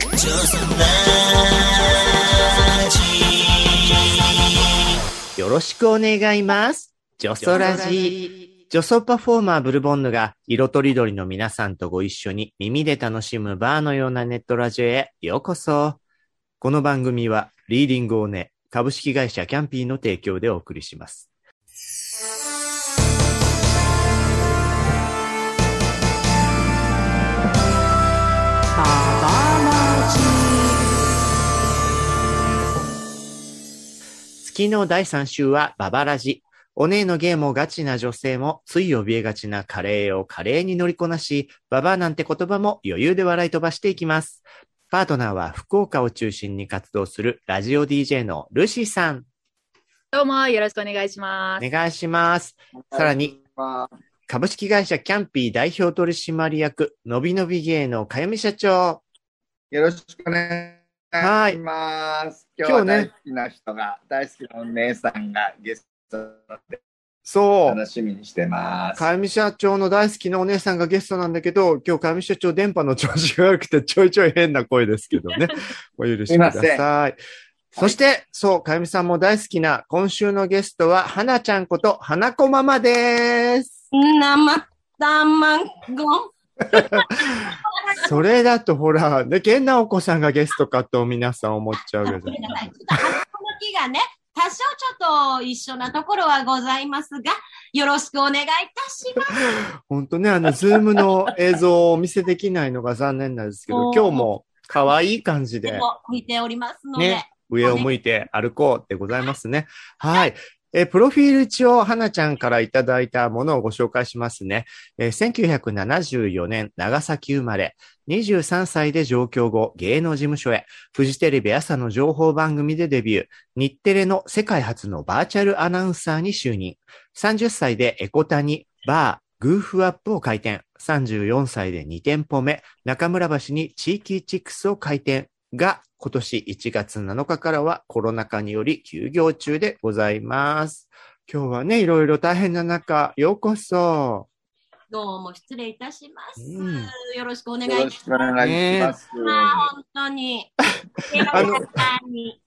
ジョソラジよろしくお願います。ジョソラジ。ジョソパフォーマーブルボンヌが色とりどりの皆さんとご一緒に耳で楽しむバーのようなネットラジオへようこそ。この番組はリーディングをね、株式会社キャンピーの提供でお送りします。月の第3週はババラジ。お姉のゲームをガチな女性もつい怯えがちなカレーを華麗に乗りこなし、ババアなんて言葉も余裕で笑い飛ばしていきます。パートナーは福岡を中心に活動するラジオ DJ のルシーさん。どうも、よろしくお願いします。お願いします。さらに、株式会社キャンピー代表取締役、のびのび芸のかゆみ社長。よろしくお願いします。今日は大好きな人が、大好きなお姉さんがゲストでそう。楽しみにしてます。かゆみ社長の大好きなお姉さんがゲストなんだけど、今日かゆみ社長電波の調子が悪くてちょいちょい変な声ですけどね。お許しください。そして、そう、かゆみさんも大好きな今週のゲストは、はなちゃんこと、はなこママです。生卵。それだとほら、ね、けんなお子さんがゲストかと皆さん思っちゃうけどごめ。んなさい。ちょっと鼻の木がね、多少ちょっと一緒なところはございますが、よろしくお願いいたします。本当ね、あの、ズームの映像をお見せできないのが残念なんですけど、今日も可愛い感じで。でも、見ておりますので。ね、上を向いて歩こうでございますね。はい。えプロフィール値を花ちゃんからいただいたものをご紹介しますね。え1974年長崎生まれ、23歳で上京後芸能事務所へ、フジテレビ朝の情報番組でデビュー、日テレの世界初のバーチャルアナウンサーに就任、30歳でエコタにバー、グーフアップを開店。34歳で2店舗目、中村橋に地域チックスを開店が、今年1月7日からはコロナ禍により休業中でございます。今日はね、いろいろ大変な中、ようこそ。どうも失礼いたします。うんよろしくお願よろしいいたしくお願いします。ます。本当に。あの本当に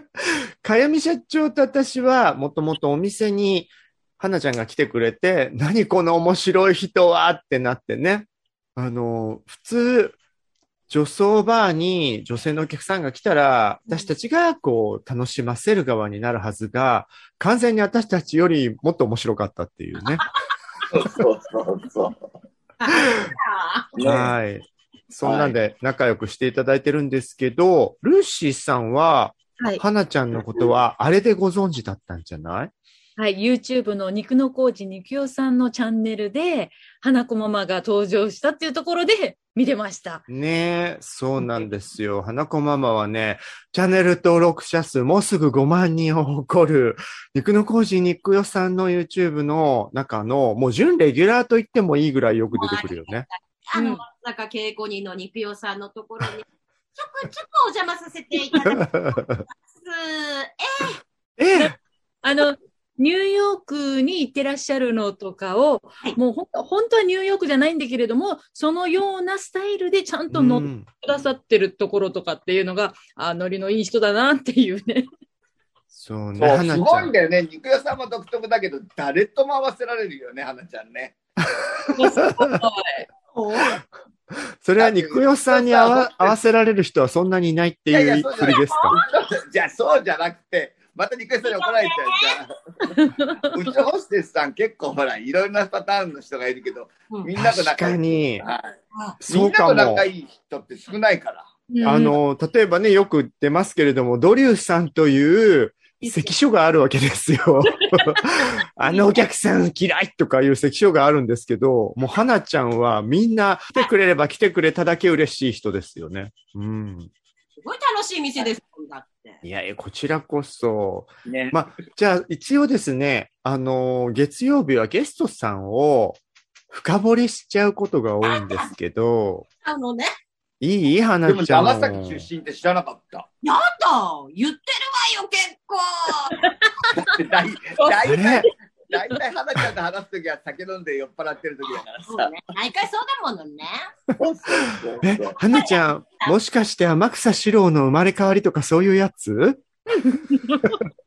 かやみ社長と私は、もともとお店に、花ちゃんが来てくれて、何この面白い人はってなってね。あの、普通、女装バーに女性のお客さんが来たら、私たちがこう、楽しませる側になるはずが、完全に私たちよりもっと面白かったっていうね。そうそうそうはい。そんなんで仲良くしていただいてるんですけど、ルーシーさんは、はい。花ちゃんのことは、あれでご存知だったんじゃない？はい。YouTube の肉の工事肉代さんのチャンネルで、花子ママが登場したっていうところで見てました。ねえ、そうなんですよ。花子ママはね、チャンネル登録者数もうすぐ5万人を誇る、肉の工事肉代さんの YouTube の中の、もう準レギュラーと言ってもいいぐらいよく出てくるよね。あの、うん恵子人の肉代さんのところに、ちょくちょくお邪魔させていただきます。ええ、あの、ニューヨークに行ってらっしゃるのとかを、いもうほん本当はニューヨークじゃないんだけれども、そのようなスタイルでちゃんと乗ってうんくださってるところとかっていうのが、あ、ノリのいい人だなっていうね。そうね、そうす。ごいんだよね。肉屋さんも独特だけど、誰とも合わせられるよね、花ちゃんね。それは肉代さんに合わ合わせられる人はそんなにいないっていうそうじゃ振りですか？じゃあ、そうじゃなくて、また肉屋さんに怒られちゃうじゃん。うちホステスさん結構ほら、いろいろなパターンの人がいるけど、みんなと仲いい。に。はいそうかもみんなと仲。いい人って少ないから。あの、例えばね、よく出ますけれども、ドリューさんという関所があるわけですよ。あのお客さん嫌いとかいう関所があるんですけど、もう花ちゃんはみんな来てくれれば来てくれただけ嬉しい人ですよね。うん。すごい楽しい店ですもんだって。いやいや、こちらこそ。ね。まあ、じゃあ一応ですね、あの、月曜日はゲストさんを深掘りしちゃうことが多いんですけど、あのね、いい花でもちゃん。長崎出身って知らなかった。やだ言ってるわよ、結構 だって大あれ？大体、花ちゃんと話すときは酒飲んで酔っ払ってるときだからさ。そうね。毎回そうだものね。え花ちゃん、もしかして天草四郎の生まれ変わりとかそういうやつ？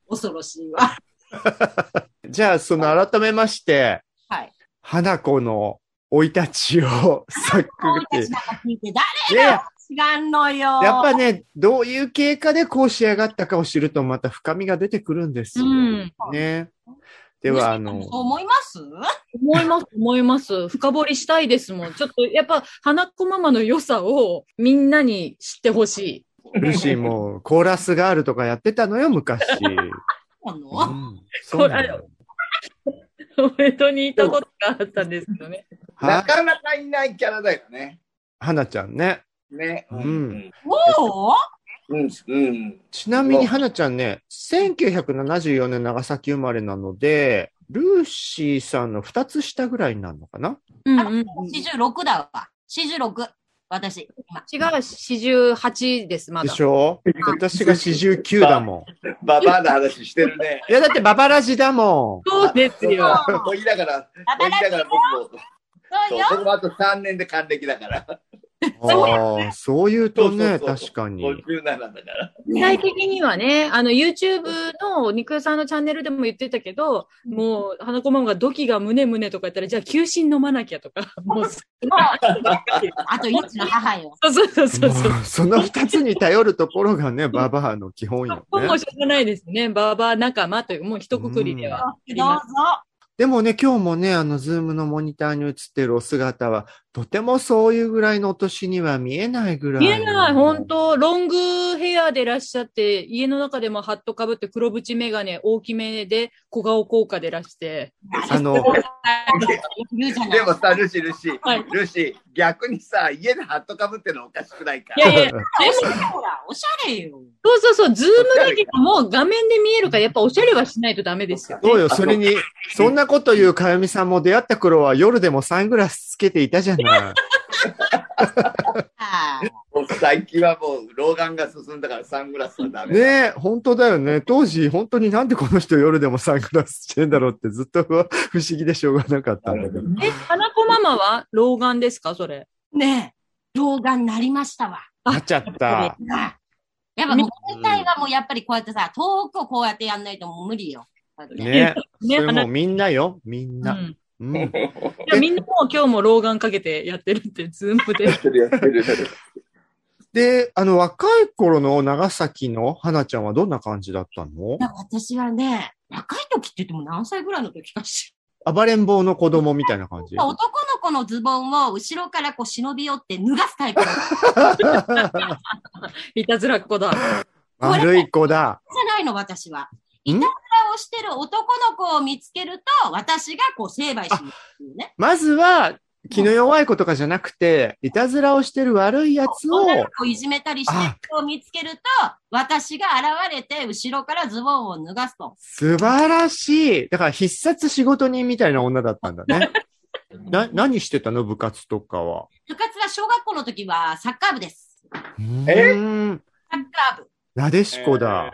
恐ろしいわ。じゃあ、その改めまして、はい。花子の生い立ちをさっくり誰や、知らんのよ。やっぱね、どういう経過でこう仕上がったかを知るとまた深みが出てくるんですよ。うん。ね。では、あのそう、思います？思います、思います。深掘りしたいですもん。ちょっと、やっぱ、花子ママの良さをみんなに知ってほしい。ルシーもコーラスガールとかやってたのよ、昔。こうの？ん、そうなの。おめでとうにいたことがあったんですけどね。は、なかなかいないキャラだよね。花ちゃんね。ね。うんもうん。うん。ちなみに花ちゃんね、1974年長崎生まれなので、ルーシーさんの2つ下ぐらいになるのかな？うんうん。う ?46 だわ。46。私、今。違う、48です、まだ。でしょ？私が49だもババアの話してるね。ん。いや、だってババラジだもそうですよ。もういいだから、もういいだから僕も、そうそうよ。僕もあと3年で還暦だから。ん。ああ、そう言うとね、確かに。57だから。具体的にはね、あの、YouTube の肉屋さんのチャンネルでも言ってたけど、もう、花子ママが土器が胸胸とか言ったら、じゃあ、休診飲まなきゃとか、もう、そう あと一の母よ。そうそうそうそう。その2つに頼るところがね、ババアの基本よねも。うしょうがないですね。バーバー仲間という、もう一括りではありどうぞ。でもね、今日もね、あの、ズームのモニターに映ってるお姿は、とてもそういうぐらいのお年には見えないぐらい。見えない、本当ロングヘアでいらっしゃって、家の中でもハットかぶって黒縁メガネ大きめで小顔効果でいらして。あの、でもさ、ルシ、ルシ、はいルシ、逆にさ、家でハットかぶってるのおかしくないか？いやいや、でも、ほら、おしゃれよ。そうそうそう、ズームだけども画面で見えるから、やっぱおしゃれはしないとダメですよ、ね。そうよ、それに、そんなこと言うかよみさんも出会った頃は夜でもサングラスつけていたじゃない。はいもう最近はもう老眼が進んだからサングラスはダメ。ねえ、本当だよね。当時、本当になんでこの人夜でもサングラスしてんだろうってずっと不不思議でしょうがなかったんだけど。え、花子ママは老眼ですかそれ？ねえ、老眼なりましたわ。なっちゃった。なやっぱもう本体はもうやっぱりこうやってさ、遠くをこうやってやんないともう無理よ。ねえ。ねそれもうみんなよ、みんな。うん。うん。いやみんなもう今日も老眼かけてやってるって、ズームでや。ってるやってる。で、あの、若い頃の長崎の花ちゃんはどんな感じだったの？なんか私はね、若い時って言っても何歳ぐらいの時かし暴れん坊の子供みたいな感じ？ら。男の子のズボンを後ろからこう忍び寄って脱がすタイプじゃ いたずらっ子だ。悪い子だ。ないの、私は。んいたずらをしてる男の子を見つけると、私がこう成敗しに行くっていうね。まずは、気の弱い子とかじゃなくて、いたずらをしてる悪いやつを、女の子をいじめたりしてる人を見つけると、私が現れて後ろからズボンを脱がすと。素晴らしい。だから必殺仕事人みたいな女だったんだね。な、何してたの？部活とかは。部活は小学校の時はサッカー部です。えサッカー部。なでしこだ。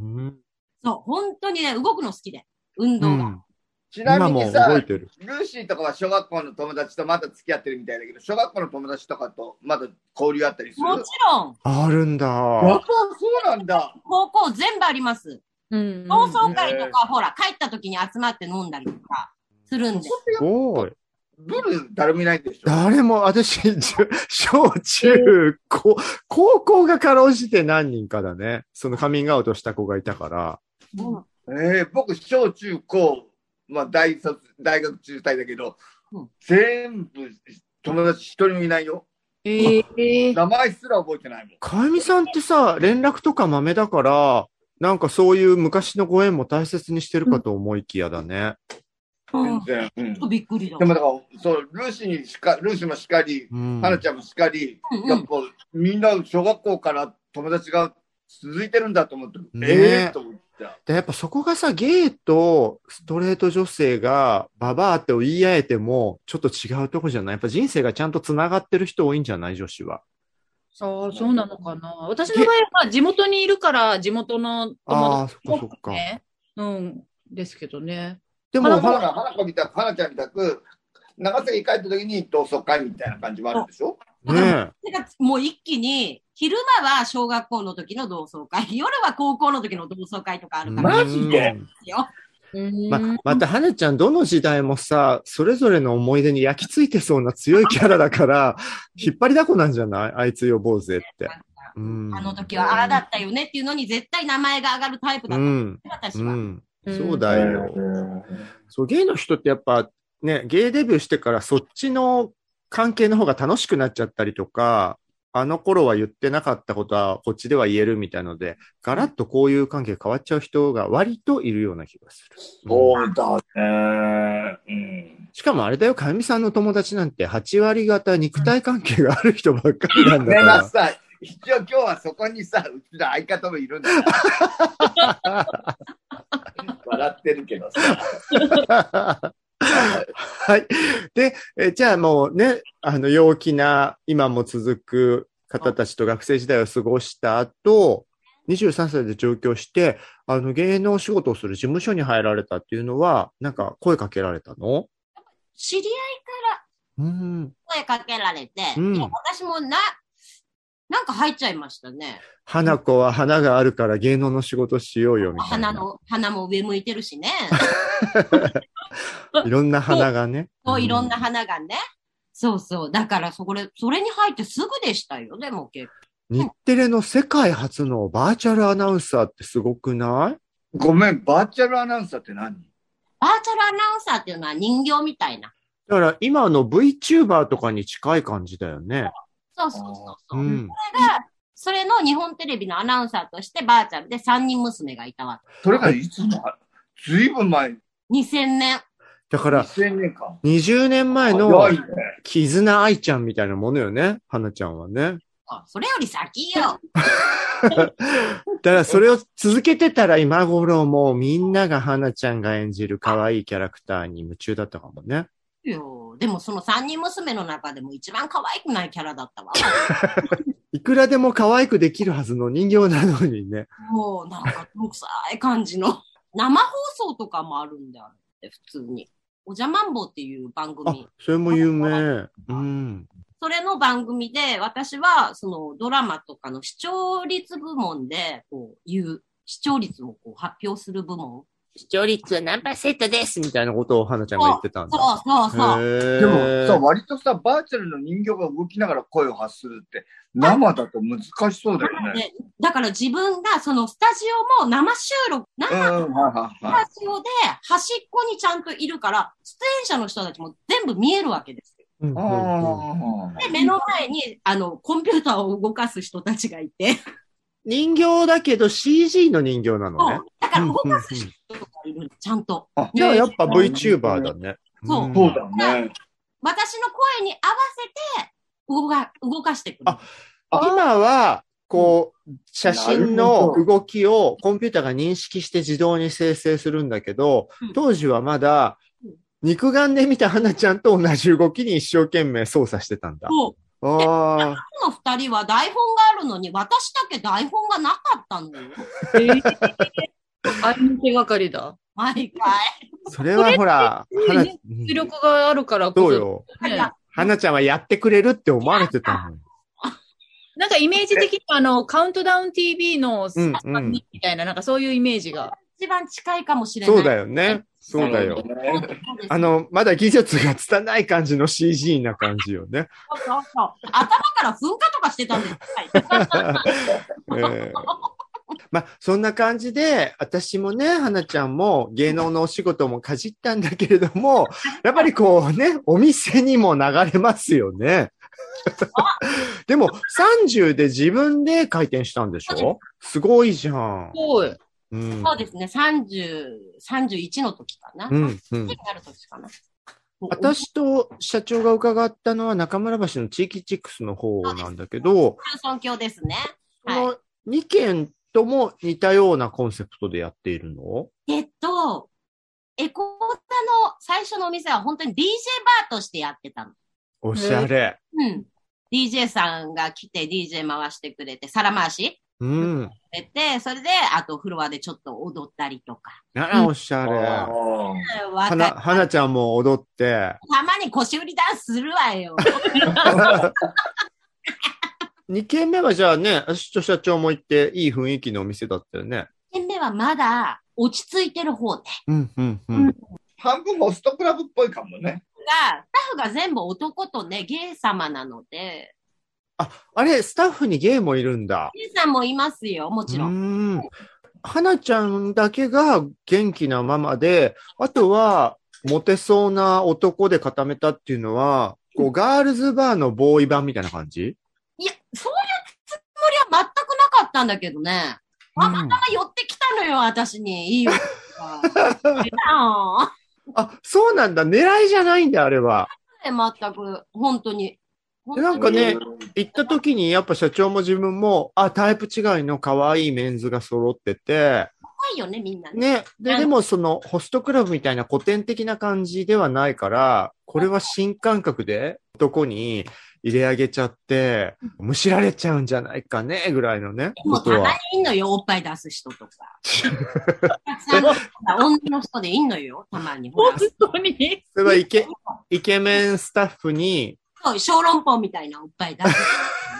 うんそう、本当にね、動くの好きで。運う動が。ん。ちなみにさ、ル動いてる。ーシーとかは小学校の友達とまだ付き合ってるみたいだけど、小学校の友達とかとまだ交流あったりする？もちろん、あるんだ。やっぱそうなんだ。高校全部あります。うん。同窓会とか、ほら、帰った時に集まって飲んだりとかするんです。すごい。ブル誰もいないんでしょ？誰も、私、小中高、高校がかろうじて何人かだね。そのカミングアウトした子がいたから。えー、僕、小中高、まあ大卒、大学中退だけど、うん全部友達一人もいないよ。ええ名前すら覚えてないもん。かゆみさんってさ、連絡とか豆だから、なんかそういう昔のご縁も大切にしてるかと思いきやだね。うん。全然。うんちょっとびっくりだで。もだから、そう、ルーシーにしか、ルーシーもしかり、うん。花ちゃんもしかり、うんうんやっぱみんな小学校から友達が続いてるんだと思って、ねええー、と思った。でやっぱそこがさ、ゲイとストレート女性がババアって言い合えても、ちょっと違うとこじゃない？やっぱ人生がちゃんと繋がってる人多いんじゃない？女子は。ああ、そうなのかな？私の場合は地元にいるから、地元の友ああ、達そっかそっか。ね。うん。ですけどね。でも、花子みたく、花ちゃんみたく、長崎帰った時に同窓会みたいな感じもあるでしょ？ねもう一気に、昼間は小学校の時の同窓会、夜は高校の時の同窓会とかあるから、マジで。ま、また、花ちゃん、どの時代もさ、それぞれの思い出に焼き付いてそうな強いキャラだから、引っ張りだこなんじゃない？あいつよ、坊主って。うん。あの時はああだったよねっていうのに絶対名前が上がるタイプだった、うん。私は。うん。うんそうだよ。そう、ゲイの人ってやっぱ、ね、ゲイデビューしてからそっちの関係の方が楽しくなっちゃったりとか、あの頃は言ってなかったことはこっちでは言えるみたいので、ガラッとこういう関係変わっちゃう人が割といるような気がする。うんそうだね。うん。しかもあれだよ、かゆみさんの友達なんて8割方肉体関係がある人ばっかりなんだねから。なさい。一応今日はそこにさ、うちの相方もいるんだから。笑ってるけどさ。はい。で、えじゃあもうね、あの、陽気な、今も続く方たちと学生時代を過ごした後、23歳で上京して、あの、芸能仕事をする事務所に入られたっていうのは、なんか声かけられたの？知り合いうん。声かけられて、うん私もな、なんか入っちゃいましたね。花子は花があるから芸能の仕事しようよ、みたいな。花の、花も上向いてるしね。いろんな花がね。そういろんな花がね。そうそう。だから、それ、それに入ってすぐでしたよ。でも結構。日テレの世界初のバーチャルアナウンサーってすごくない？ごめん、バーチャルアナウンサーって何？バーチャルアナウンサーっていうのは人形みたいな。だから今の VTuber とかに近い感じだよね。そうそうそうそうう。ん。それの日本テレビのアナウンサーとしてバーチャルで3人娘がいたわそれがいつのずいぶん前、け。2000年。だから、2000年間。20年前の。絆愛ちゃんみたいなものよね。花ちゃんはね。あそれより先よ。だからそれを続けてたら今頃もうみんなが花ちゃんが演じる可愛いキャラクターに夢中だったかもね。いやでもその3人娘の中でも一番可愛くないキャラだったわ。いくらでも可愛くできるはずの人形なのにね。もうなんか毒臭い感じの。生放送とかもあるんだよって、普通に。おじゃまんぼっていう番あ組。、それも有名。うん。それの番組で、私は、そのドラマとかの視聴率部門で、こう、いう、視聴率をこう発表する部門。視聴率は何パーセントですみたいなことを花ちゃんが言ってたんだ。そうそうそう。でもさ、割とさ、バーチャルの人形が動きながら声を発するって、生だと難しそうだよね。でだから自分が、そのスタジオも生収録、生スはい。タジオで端っこにちゃんといるから、出演者の人たちも全部見えるわけですよ。うんうんうんあで、目の前に、あの、コンピューターを動かす人たちがいて、人形だけど CG の人形なのね。だから動かす人がいる、ちゃんと。あじゃあやっぱ VTuber だね。そうんそうだね。私の声に合わせて、動か、動かしてくる。あ今は、こう、写真の動きをコンピューターが認識して自動に生成するんだけどうん、当時はまだうん、肉眼で見た花ちゃんと同じ動きに一生懸命操作してたんだ。そう。ああ。この二人は台本があるのに、私だけ台本がなかったのよ。えー、あいの手がかりだ。毎回。それはほら、花、ね出力があるからこそ。そうよ。ね花ちゃんはやってくれるって思われてたもん。なんかイメージ的にあの、カウントダウン TV のうんうん3人みたいな、なんかそういうイメージが。一番近いかもしれない。そうだよね。そうだよ。あの、まだ技術が拙い感じの CG な感じよね。そうそう頭から噴火とかしてたんです。まあ、そんな感じで、私もね、花ちゃんも芸能のお仕事もかじったんだけれども、やっぱりこうね、お店にも流れますよね。でも、30で自分で開店したんでしょ？すごいじゃん。すごい。うん。そうですね、30、31の時かな。うん、う30んる時かな。私と社長が伺ったのは中村橋の地域チックスの方なんだけど、尊敬ですね。この2軒とも似たようなコンセプトでやっているの？えっと、エコータの最初のお店は本当に DJ バーとしてやってたの。おしゃれ。うん。DJ さんが来て DJ 回してくれて、皿回しうん。出て、それで、あとフロアでちょっと踊ったりとか。あら、おしゃれ。はな、たはなちゃんも踊って。たまに腰振りダンスするわよ。2軒目はじゃあね、私と社長も行っていい雰囲気のお店だったよね。1軒目はまだ落ち着いてる方で。うん、うん、うん。半分ホストクラブっぽいかもね。が、スタッフが全部男とね、ゲイ様なので、あ、あれ、スタッフにゲイもいるんだ。ゲイさんもいますよ、もちろ。うんん。花ちゃんだけが元気なままで、あとは、モテそうな男で固めたっていうのは、こう、ガールズバーのボーイ版みたいな感じ？いや、そういうつもりは全くなかったんだけどね。たまたま寄ってきたのよ、私に。いいよ。ああ、そうなんだ。狙いじゃないんだ、あれは。全く、本当に。でなんかねうん行った時に、やっぱ社長も自分も、あ、タイプ違いの可愛いメンズが揃ってて、怖いよね、みんなね。ね。で、うんでもその、ホストクラブみたいな古典的な感じではないから、これは新感覚で男に入れ上げちゃって、むしられちゃうんじゃないかね、ぐらいのね、こともうたまは。にいんのよ、おっぱい出す人とか。さ女の人でいんのよ、たまに。ほ本ら、当に？それはイケ、イケメンスタッフに、小籠包みたいなおっぱい出す。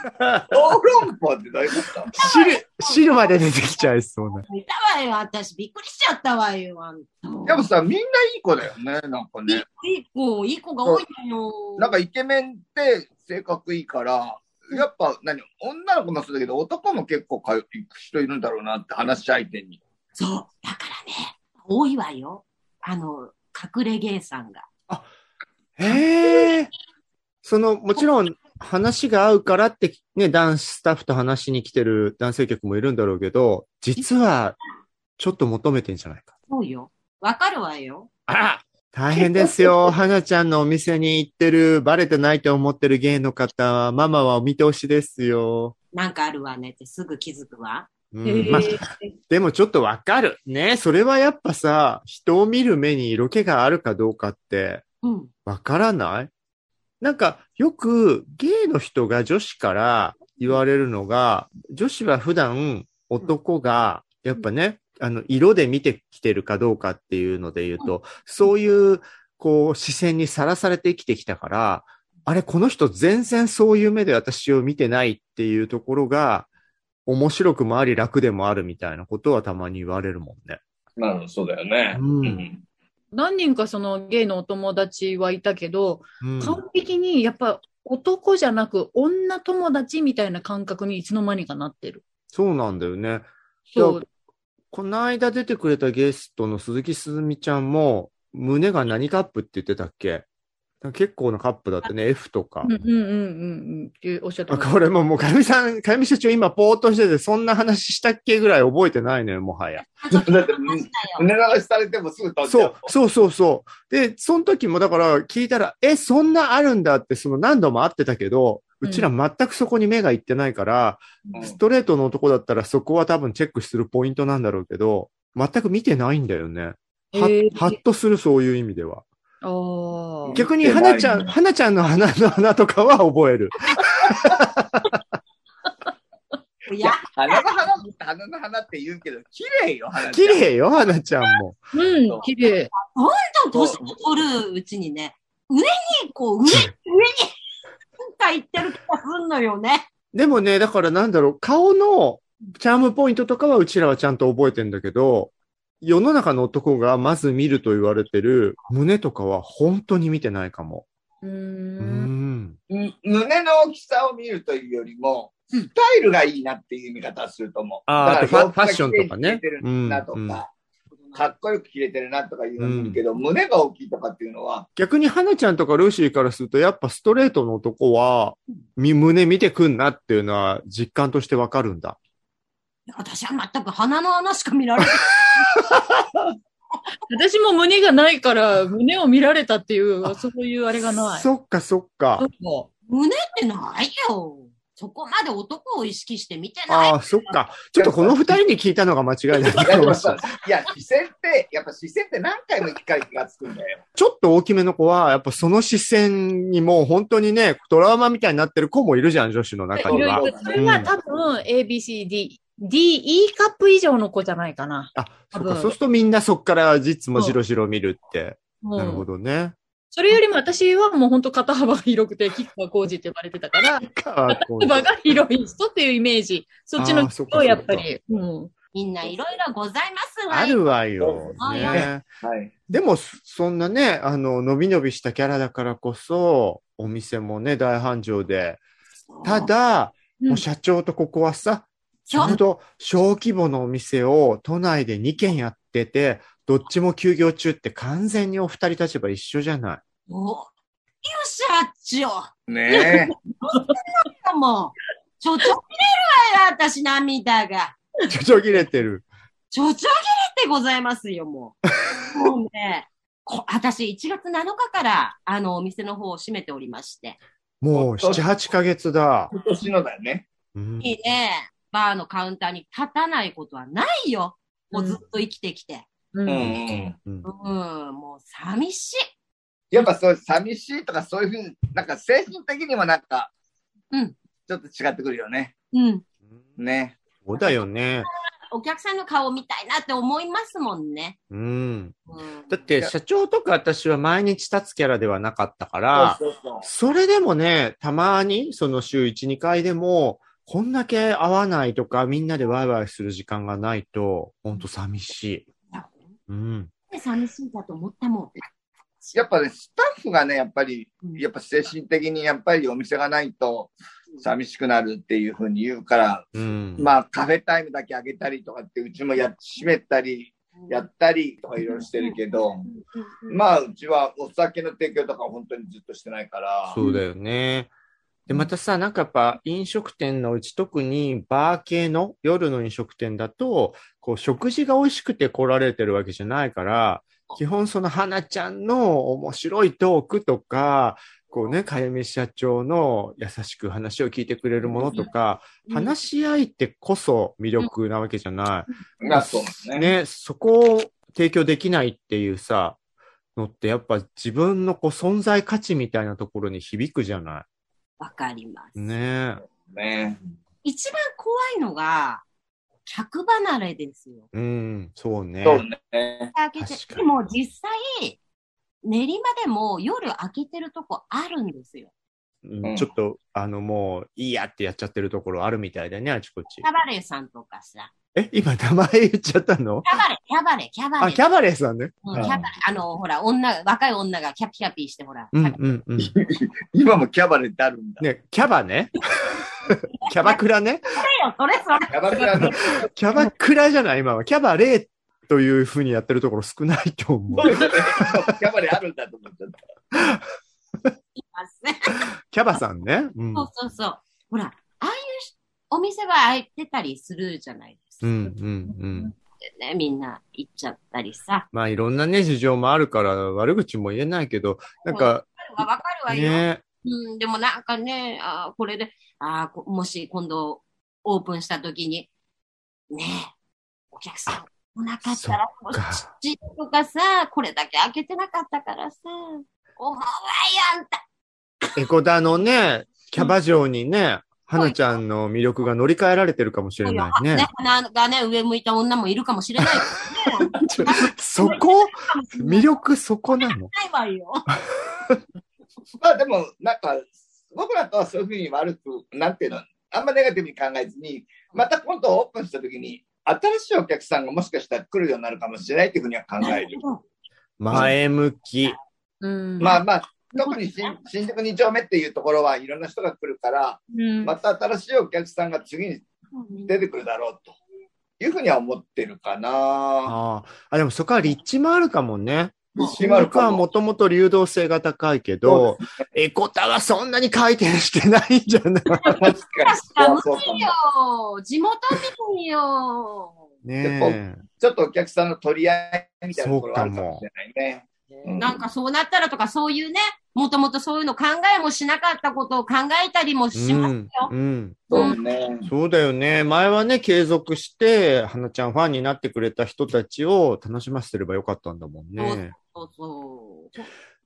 小籠包ってどういうこと？汁、汁まで出てきちゃいそうな。いたわよ、私。びっくりしちゃったわよ、あんた。でもさ、みんないい子だよね、なんかね。いい子、いい子が多いのよ。なんかイケメンって性格いいから、やっぱ何、女の子もそうだけど、男も結構か行く人いるんだろうなって話し相手に。そう。だからね、多いわよ。あの、隠れゲイさんが。へえ。その、もちろん、話が合うからって、ね、男子スタッフと話しに来てる男性客もいるんだろうけど、実は、ちょっと求めてんじゃないか。そうよ。わかるわよ。あら大変ですよ。花ちゃんのお店に行ってる、バレてないと思ってる芸の方、ママはお見通しですよ。なんかあるわねってすぐ気づくわ。うんまあ、でもちょっとわかる。ね、それはやっぱさ、人を見る目に色気があるかどうかって、うん。わからない？なんか、よく、ゲイの人が女子から言われるのが、女子は普段男が、やっぱね、あの、色で見てきてるかどうかっていうので言うと、そういう、こう、視線にさらされて生きてきたから、あれ、この人全然そういう目で私を見てないっていうところが、面白くもあり楽でもあるみたいなことはたまに言われるもんね。まあ、そうだよね。うん何人かそのゲイのお友達はいたけど、うん完璧にやっぱ男じゃなく女友達みたいな感覚にいつの間にかなってる。そうなんだよね。そう。この間出てくれたゲストの鈴木すずみちゃんも、胸が何カップって言ってたっけ？結構なカップだったね、F とかうん。うんうんうんうんっておっしゃってあましたこれももう、かゆみさん、かゆみ社長今ぽーっとしてて、そんな話したっけぐらい覚えてないのよ、もはや。だって、ましたよ胸流しされてもすぐ飛んじゃそう、そうそうそう。で、その時もだから聞いたら、え、そんなあるんだって、その何度も会ってたけど、うちら全くそこに目がいってないから、うんストレートの男だったらそこは多分チェックするポイントなんだろうけど、全く見てないんだよね。はへーはっとするそういう意味では。ああ。逆に花ちゃん、花ちゃんの花の花とかは覚える。いや、花の花、花の花って言うけど、綺麗よ、花ちゃん。綺麗よ、花ちゃんも。うん、綺麗。どんどん年を取るうちにね、上に、こう、上、上に、なんか言ってる気がすんのよね。でもね、だからなんだろう、顔のチャームポイントとかはうちらはちゃんと覚えてんだけど、世の中の男がまず見ると言われてる胸とかは本当に見てないかも。うん胸の大きさを見るというよりも、スタイルがいいなっていう見方をすると思う。ああとファッションとかねてるなとか、うんかっこよく着れてるなとか言うのもいいけど、胸が大きいとかっていうのは、逆に花ちゃんとかルーシーからすると、やっぱストレートの男は、み胸見てくんなっていうのは実感としてわかるんだ。私は全く鼻の穴しか見られない。私も胸がないから、胸を見られたっていう、そういうあれがない。そっかそっか。胸ってないよ。そこまで男を意識して見てない。ああ、そっか。ちょっとこの二人に聞いたのが間違いない。いや、視線って、やっぱ視線って何回も一回気がつくんだよ。ちょっと大きめの子は、やっぱその視線にもう本当にね、トラウマみたいになってる子もいるじゃん、女子の中にはそれは多分、A, B, C, D、E カップ以上の子じゃないかな。あ、そ多分っか。そうするとみんなそっから実もじろじろ見るって。うんなるほどね。それよりも私はもう本当肩幅が広くて、吉川浩司って呼ばれてたから、肩幅が広い人っていうイメージ。そっちの人をやっぱり、うん。みんないろいろございますわあるわよ。はいね。はい。でも、そそんなね、あの、伸び伸びしたキャラだからこそ、お店もね、大繁盛で。ただ、うんもう社長とここはさ、ちそうょうど小規模のお店を都内で2軒やってて、どっちも休業中って完全にお二人立場一緒じゃない。およ社長。ねもう、ちょちょ切れるわよ、私涙が。ちょちょ切れてる。ちょちょ切れてございますよ、もう。もうね、こ私1月7日から、あの、お店の方を閉めておりまして。もう7、8ヶ月だ。今年のだよね。うんいいね、バーのカウンターに立たないことはないよ。もうずっと生きてきて。う。うんん。うんうん、もう寂しい。やっぱそう寂しいとかそういうふうに、なんか精神的にもなんか、うん。ちょっと違ってくるよね。うん。ね。そうだよね。お客さんの顔を見たいなって思いますもんね。うん。うん。だって社長とか私は毎日立つキャラではなかったから、そうそうそう。それでもね、たまにその週1、2回でも、こんだけ会わないとか、みんなでワイワイする時間がないと、ほんと寂しい。うん。寂しいだと思ったもん。やっぱね、スタッフがね、やっぱり、うんやっぱ精神的にやっぱりお店がないと寂しくなるっていうふうに言うから、うん。まあカフェタイムだけあげたりとかってうちもや閉めたり、やったりとかいろいろしてるけど、まあうちはお酒の提供とか本当にずっとしてないから、そうだよね。で、またさ、なんかやっぱ飲食店のうち特にバー系の夜の飲食店だと、こう食事が美味しくて来られてるわけじゃないから、基本その花ちゃんの面白いトークとか、こうね、かゆみ社長の優しく話を聞いてくれるものとか、話し合いってこそ魅力なわけじゃない。まあそうですね。ね、そこを提供できないっていうさ、のってやっぱ自分のこう存在価値みたいなところに響くじゃなわかります。い。ねね一番怖いのが、客離れですよ。うん、そうね。そうね。でも実際、練馬でも夜開けてるとこあるんですよ。うんうんちょっと、あの、もう、いいやってやっちゃってるところあるみたいだね、あちこちバレーさんとかさ。え、今名前言っちゃったの？キャバレー、キャバレー、キャバレあ、ー。キャバレーさんね。うんキャバレーあの、ほら、女、若い女がキャピキャピして、ほら。うんうんうん。今もキャバレーってあるんだ。ね、キャバね？キャバクラね？それそれ。キャバクラの。キャバクラじゃない、今は。キャバレーというふうにやってるところ少ないと思う。キャバレーあるんだと思っちゃった。キャバさんね。うんそうそうそう。ほら、ああいうしお店は開いてたりするじゃないですか。うんうんうん。でね、みんな行っちゃったりさ。まあいろんなね、事情もあるから悪口も言えないけど、なんかわかるわよ。ね、うん、でもなんかね、あーこれで、あもし今度オープンした時に、ねえ、お客さん来なかったら、そっか父とかさ、これだけ開けてなかったからさ、思うわよ、あんた。エコダのね、キャバ嬢にね、花ちゃんの魅力が乗り換えられてるかもしれないね。ね、鼻がね、上向いた女もいるかもしれないけどね。そこ？魅力そこなの？ないわよ。まあでも、なんか、僕らとはそういうふうに悪く、なんていうの、あんまネガティブに考えずに、また今度オープンしたときに、新しいお客さんがもしかしたら来るようになるかもしれないっていうふうには考える。前向き。うん。まあまあ、特に新新宿2丁目っていうところはいろんな人が来るから、うんまた新しいお客さんが次に出てくるだろうというふうには思ってるかな。ああ。あ、でもそこは立地もあるかもね。閉まる僕はかも。もともと流動性が高いけど、エコタはそんなに回転してないんじゃない？確かに。そうそうかもよ、地元民よ。ねちょっとお客さんの取り合いみたいなところがあるかもしれないね。うんなんかそうなったらとか、そういうね、もともとそういうの考えもしなかったことを考えたりもしますよ。うん。うん。そうね。そうだよね。前はね、継続して、花ちゃんファンになってくれた人たちを楽しませてればよかったんだもんね。そうそう。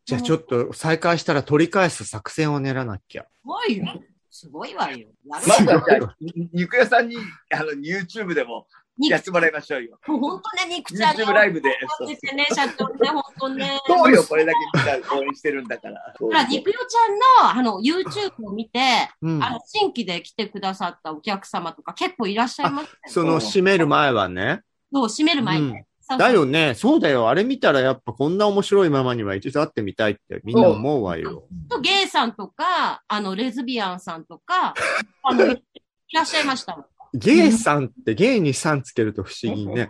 じゃあちょっと再開したら取り返す作戦を練らなきゃ。すごいよ。すごいわよ。やるまずよはじゃあ、に肉屋さんに、あの、YouTube でもやってもらいましょうよ。本当ね、肉ちゃんね。YouTube ライブで。そう出てね、社長ね、本当ね。そうよ、これだけみんな応援してるんだから。ほら、肉よちゃんの、あの、YouTube を見て、うんあ。の、新規で来てくださったお客様とか結構いらっしゃいますね。その閉める前はね。そう、閉める前にうんだよね。そうだよ。あれ見たらやっぱこんな面白いママには一度会ってみたいってみんな思うわよ。とゲイさんとか、あの、レズビアンさんとか、あの、いらっしゃいました。ゲイさんってゲイにさんつけると不思議ね。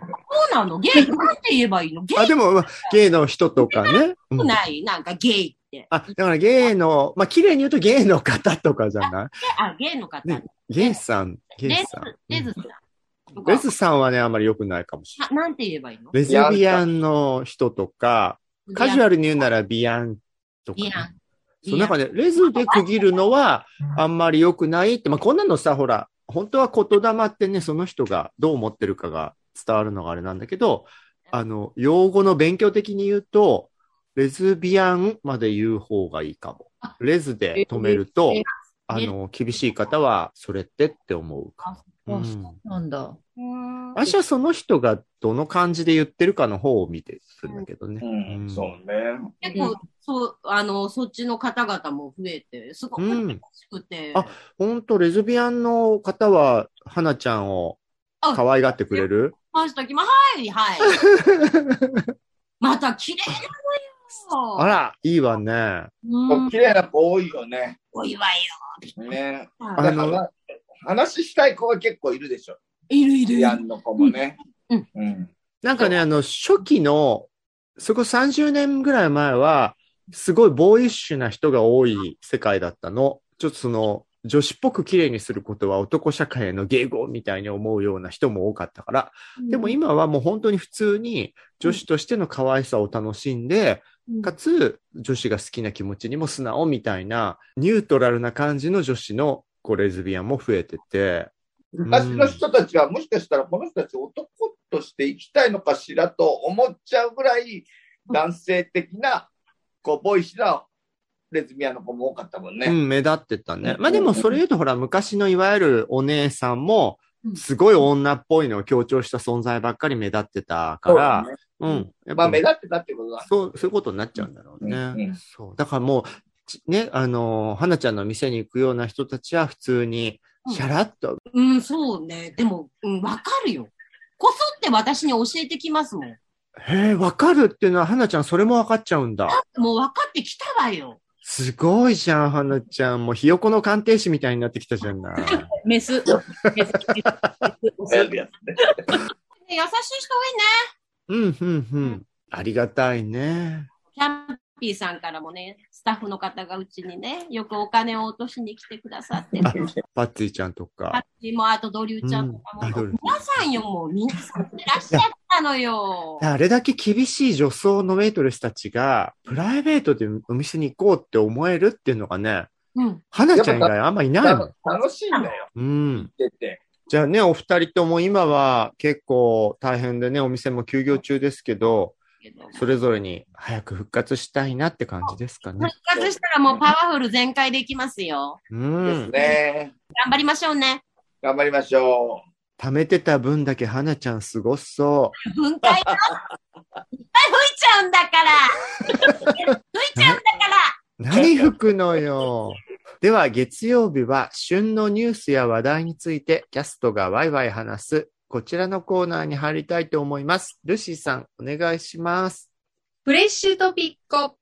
そうなの？ゲイ、なんて言えばいいの？ゲあ、でも、まあゲイの人とかね。ないなんかゲイって。あ、だからゲイの、まあ、綺麗に言うとゲイの方とかじゃない？あ、ゲイの方。ねゲイさん、ゲイさん。、レズさん。レズさんはね、あんまり良くないかもしれない。ななんて言えばいいの？レズビアンの人とか、カジュアルに言うならビアンとかね、ビアン。そう、なんかね、レズで区切るのはあんまり良くないって、まあ、こんなのさ、ほら、本当は言霊ってね、その人がどう思ってるかが伝わるのがあれなんだけど、あの、用語の勉強的に言うと、レズビアンまで言う方がいいかも。レズで止めると、あの、厳しい方は、それってって思うかも。あうんなんだ。私はその人がどの感じで言ってるかの方を見てるんだけどね。うん、そうね。結構、そう、あの、そっちの方々も増えて、すごくうん楽しくて。あほんと、レズビアンの方は、花ちゃんを可愛がってくれる？ましたきま、はい、はい。また綺麗なのよ。あら、いいわね。うん、綺麗な子多いよね。お祝いね。よ。あの話話したい子が結構いるでしょ。いるいるいる。ヤンの子もね。うんうん。なんかね、あの、初期の、そこ30年ぐらい前は、すごいボーイッシュな人が多い世界だったの。ちょっとその、女子っぽく綺麗にすることは男社会の迎合みたいに思うような人も多かったから。でも今はもう本当に普通に女子としての可愛さを楽しんで、うんかつ女子が好きな気持ちにも素直みたいな、ニュートラルな感じの女子のこうレズビアンも増えてて。昔の人たちはもしかしたらこの人たち男として生きたいのかしらと思っちゃうぐらい男性的な、こう、ボーイッシュなレズビアンの子も多かったもんね。うん、目立ってたね。うんまあでもそれ言うとほら、昔のいわゆるお姉さんもう、んすごい女っぽいのを強調した存在ばっかり目立ってたから、そうだねうん。やっぱまあ、目立ってたってことだ。そう、そういうことになっちゃうんだろうね。うんうんそう。だからもう、ちね、あのー、花ちゃんの店に行くような人たちは普通に、シャラッと、うん、そうね。でも、うん、わかるよ。こそって私に教えてきますもん。へえ、わかるっていうのは、花ちゃんそれもわかっちゃうんだ。もう分かってきたわよ。すごいじゃん、花ちゃん。もうひよこの鑑定士みたいになってきたじゃない。メス。メス。メス。優しい人多いね。うん、うん、うん。ありがたいね。キャンピーさんからもね、スタッフの方がうちにね、よくお金を落としに来てくださって、あ パッツィちゃんとパッか。チもあとドリューちゃんとかも、うん皆さんよ、もう皆さんいらっしゃったのよ。あれだけ厳しい女装のウェイトレスたちが、プライベートでお店に行こうって思えるっていうのがね、うん。花ちゃん以外あんまいないもん。楽しいんだよ、うん。じゃあね、お二人とも今は結構大変でね、お店も休業中ですけど、それぞれに早く復活したいなって感じですかね復。活したらもうパワフル全開でいきますよ。うですん。ね。頑張りましょうね。頑張りましょ貯めてた分だけ花ちゃんすごそ分解よ。いっぱい吹いちゃうんだから。吹いちゃうんだから。う。何吹くのよ。では、月曜日は旬のニュースや話題についてキャストがワイワイ話す、こちらのコーナーに入りたいと思います。ルシーさん、お願いします。フレッシュトピッコ。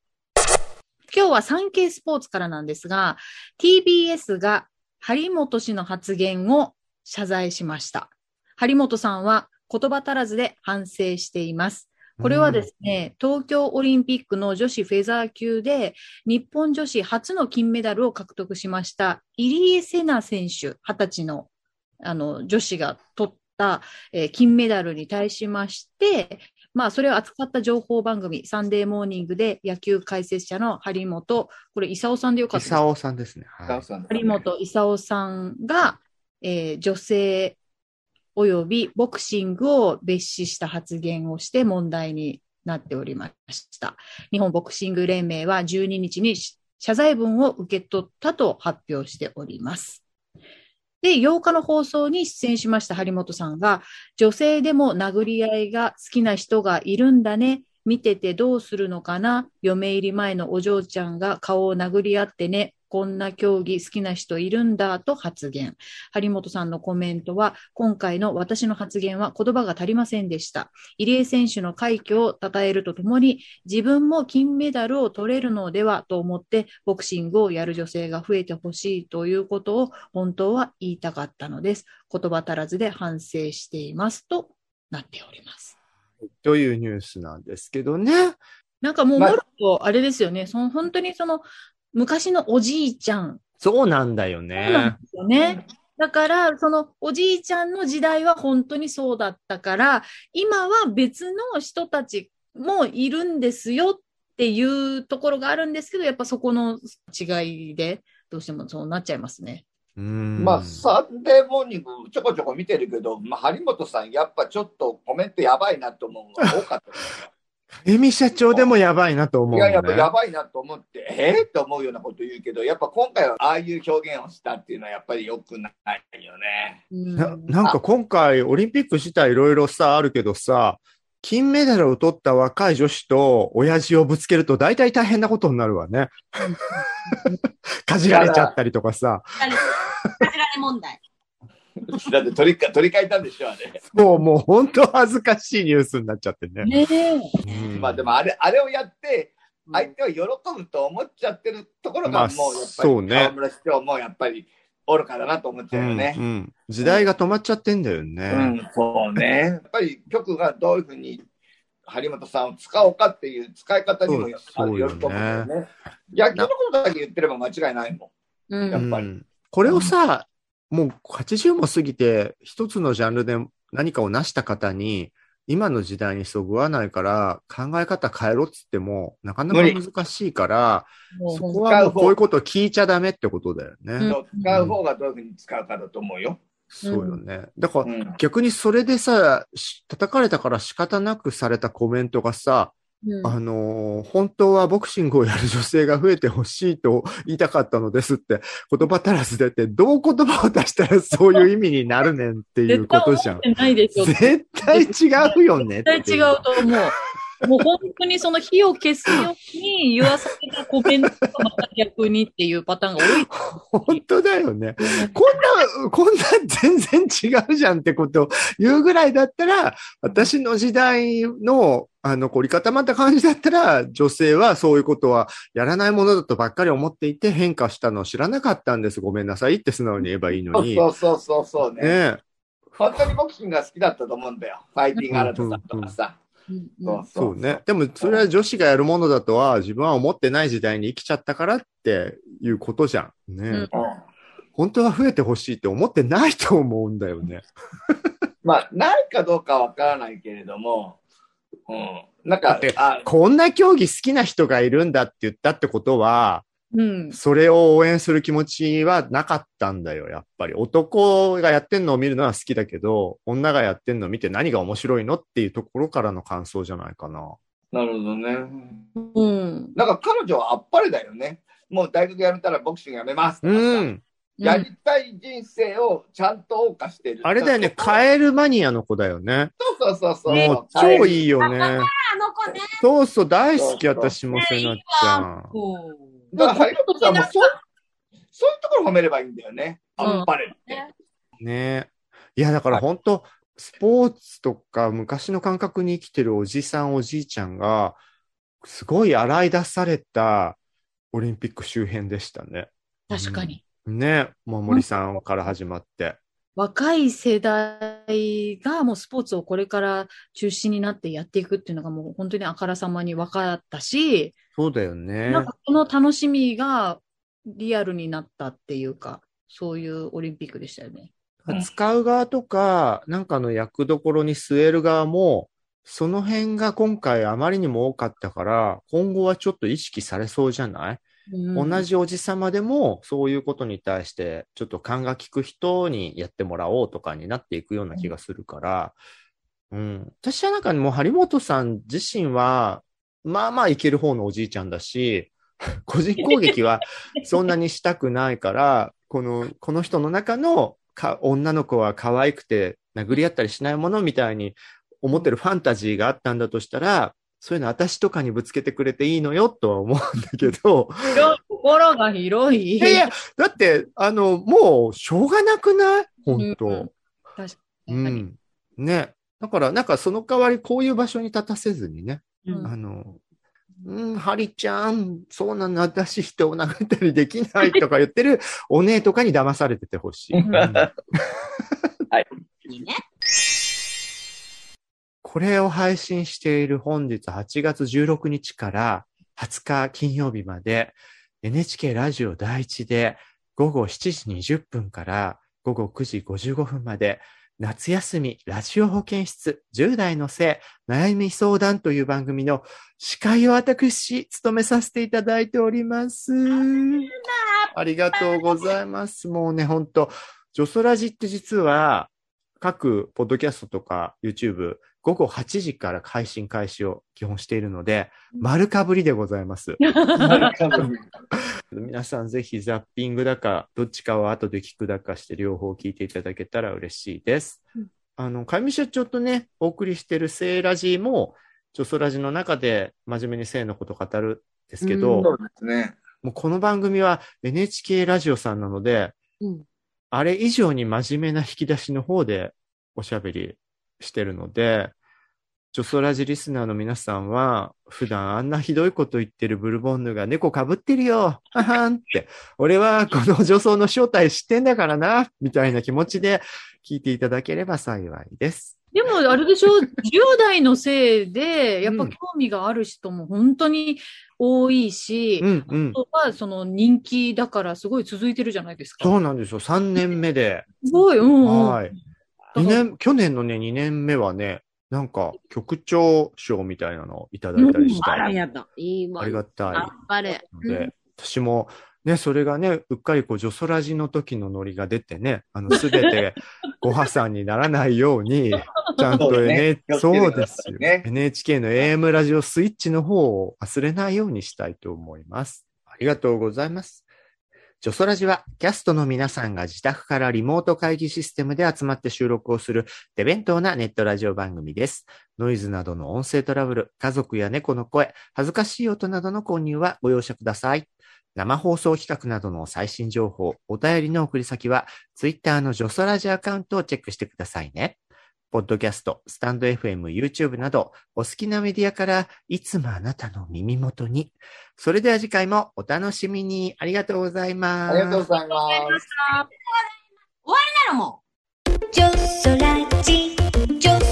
今日は産経スポーツからなんですが、TBS が張本氏の発言を謝罪しました。張本さんは言葉足らずで反省しています。これはですね、東京オリンピックの女子フェザー級で、日本女子初の金メダルを獲得しました、入江聖奈選手、20歳の、あの、女子が取った、えー金メダルに対しまして、まあ、それを扱った情報番組、サンデーモーニングで野球解説者の張本、これ、勲さんでよかったです久尾さんですね。はい。張本勲さんが、えー女性及びボクシングを蔑視した発言をして問題になっておりました。日本ボクシング連盟は12日に謝罪文を受け取ったと発表しております。で、8日の放送に出演しました張本さんが、女性でも殴り合いが好きな人がいるんだね。見ててどうするのかな嫁入り前のお嬢ちゃんが顔を殴り合ってね。こんな競技好きな人いるんだと発言。張本さんのコメントは、今回の私の発言は言葉が足りませんでした。入江選手の快挙を称えるとともに、自分も金メダルを取れるのではと思って、ボクシングをやる女性が増えてほしいということを本当は言いたかったのです。言葉足らずで反省していますとなっております。というニュースなんですけどね。なんかもう、まあもろとあれですよね。その本当にその、昔のおじいちゃんそうなんだよそうなんねで。すよね。だから、そのおじいちゃんの時代は本当にそうだったから、今は別の人たちもいるんですよっていうところがあるんですけど、やっぱそこの違いで、どうしてもそうなっちゃいますね。うん。まあ、サンデーモーニングちょこちょこ見てるけど、まあ、張本さん、やっぱちょっとコメントやばいなと思うのが多かったですよ。エミ社長でもやばいなと思ういや、やっぱ。やばいなと思って、えー、って思うようなこと言うけど、やっぱ今回はああいう表現をしたっていうのはやっぱり良くないよね。うんななんか今回、オリンピック自体いろいろさ、あるけどさ、金メダルを取った若い女子と親父をぶつけると大体大変なことになるわね。かじられちゃったりとかさ。かじられ問題。だって取りか取り替えたんでしょ、あれ。そう、もう本当恥ずかしいニュースになっちゃってね。ねまあでもあれ、あれをやって、相手は喜ぶと思っちゃってるところまあが、もうやっぱり、そうね河村市長もやっぱり愚かだなと思っちゃうよねうん。うん時代が止まっちゃってんだようね。ん、そうね。やっぱり局がどういうふうに張本さんを使おうかっていう使い方にもよると思うんだよね。野球のことだけ言ってれば間違いないもうんやっぱりうんこれをさ、もう80も過ぎて、一つのジャンルで何かを成した方に、今の時代にそぐわないから、考え方変えろっつっても、なかなか難しいから、そこはもうこういうことを聞いちゃダメってことだよね。うんん。使う方がどういうふうに使うかだと思うよ。そうよね。だから、うん。逆にそれでさ、し叩かれたから仕方なくされたコメントがさ、うんあのー本当はボクシングをやる女性が増えてほしいと言いたかったのですって言葉足らずでって、どう言葉を出したらそういう意味になるねんっていうことじゃん。絶対思ってないですよ。絶対違うよね絶対違うと思う。もう本当にその火を消すように言わされたコメントがまた逆にっていうパターンが多い。本当だよね。こんな、こんな全然違うじゃんってことを言うぐらいだったら、私の時代の、あの、凝り固まった感じだったら、女性はそういうことはやらないものだとばっかり思っていて変化したのを知らなかったんです。ごめんなさいって素直に言えばいいのに。そうそうそうそうね。ねえ。本当にボクシングが好きだったと思うんだよ。ファイティングアラタさんとかさ。うんそうそうね。でも、それは女子がやるものだとは自分は思ってない時代に生きちゃったからっていうことじゃん。ねえ。うんうん本当は増えてほしいって思ってないと思うんだよね。まあ、ないかどうかわからないけれども、うん。なんかあこんな競技好きな人がいるんだって言ったってことは、うん。それを応援する気持ちはなかったんだよ、やっぱり。男がやってんのを見るのは好きだけど、女がやってんのを見て何が面白いのっていうところからの感想じゃないかな。なるほどね。うん。なんか彼女はあっぱれだよね。もう大学辞めたらボクシングやめます。うん。やりたい人生をちゃんと謳歌してる。あれだよね、そうカエルマニアの子だよね。そうそうそう。もうカエル超いいよね。あの子ね。そうそう、大好き、私もせなちゃん。だから、張本さんもそう、そういうところ褒めればいいんだよね。あっぱれって。ねいや、だから本当スポーツとか昔の感覚に生きてるおじさん、おじいちゃんが、すごい洗い出されたオリンピック周辺でしたね。確かに。ね、もう森さんから始まって。若い世代がもうスポーツをこれから中心になってやっていくっていうのがもう本当にあからさまに分かったし、そうだよね。なんかこの楽しみがリアルになったっていうか、そういうオリンピックでしたよね。うん使う側とか、なんかの役どころに据える側も、その辺が今回あまりにも多かったから、今後はちょっと意識されそうじゃない、同じおじさまでも、そういうことに対して、ちょっと勘が利く人にやってもらおうとかになっていくような気がするから、うん。私はなんかもう張本さん自身は、まあまあいける方のおじいちゃんだし、個人攻撃はそんなにしたくないから、この、この人の中のか女の子は可愛くて殴り合ったりしないものみたいに思ってるファンタジーがあったんだとしたら、そういうの私とかにぶつけてくれていいのよとは思うんだけど、広い心が広い。いやいや、だって、あの、もう、しょうがなくない？本当、うん確かうに。ん。ね。だから、なんかその代わりこういう場所に立たせずにね、うんあの、うん、ハリちゃん、そうなの、私人を殴ったりできないとか言ってるお姉とかに騙されててほしい。うんに ね。これを配信している本日8月16日から20日金曜日まで NHK ラジオ第一で午後7時20分から午後9時55分まで夏休みラジオ保健室10代の性悩み相談という番組の司会を私務めさせていただいております。ありがとうございます。もうね、本当ジョソラジって実は各ポッドキャストとか YouTube 午後8時から配信開始を基本しているので、丸かぶりでございます。皆さんぜひザッピングだか、どっちかを後で聞くだかして両方聞いていただけたら嬉しいです。うんあの、かみ社長とね、お送りしてる聖ラジも、ジョソラジの中で真面目に性のこと語るんですけど、そうですね。もうこの番組は NHK ラジオさんなので、うん。あれ以上に真面目な引き出しの方でおしゃべりしてるので、ジョソラジリスナーの皆さんは、普段あんなひどいこと言ってるブルボンヌが猫被ってるよははんって、俺はこの女装の正体知ってんだからな、みたいな気持ちで聞いていただければ幸いです。でも、あれでしょ、10代のせいで、やっぱ興味がある人も本当に多いし、うんうんあ。とはその人気だからすごい続いてるじゃないですか。そうなんですよ。3年目で。すごい、うん、うん。はい。2年、去年のね、2年目はね、なんか局長賞みたいなのをいただいたりした。あらやだ。いいわ。ありがたい。頑張れ。ので、私も、ね、それがね、うっかりこう、ジョソラジの時のノリが出てね、あの、すべて ご破産にならないように、ちゃんとそうね N、気をつけそうですよ。NHK の AM ラジオスイッチの方を忘れないようにしたいと思います。ありがとうございます。ジョソラジは、キャストの皆さんが自宅からリモート会議システムで集まって収録をする、手弁当なネットラジオ番組です。ノイズなどの音声トラブル、家族や猫の声、恥ずかしい音などの購入はご容赦ください。生放送企画などの最新情報、お便りの送り先は、ツイッターのジョソラジアカウントをチェックしてくださいね。ポッドキャスト、スタンド FM、YouTube など、お好きなメディアからいつもあなたの耳元に。それでは次回もお楽しみに。ありがとうございます。ありがとうございます。ならもう。ジョソ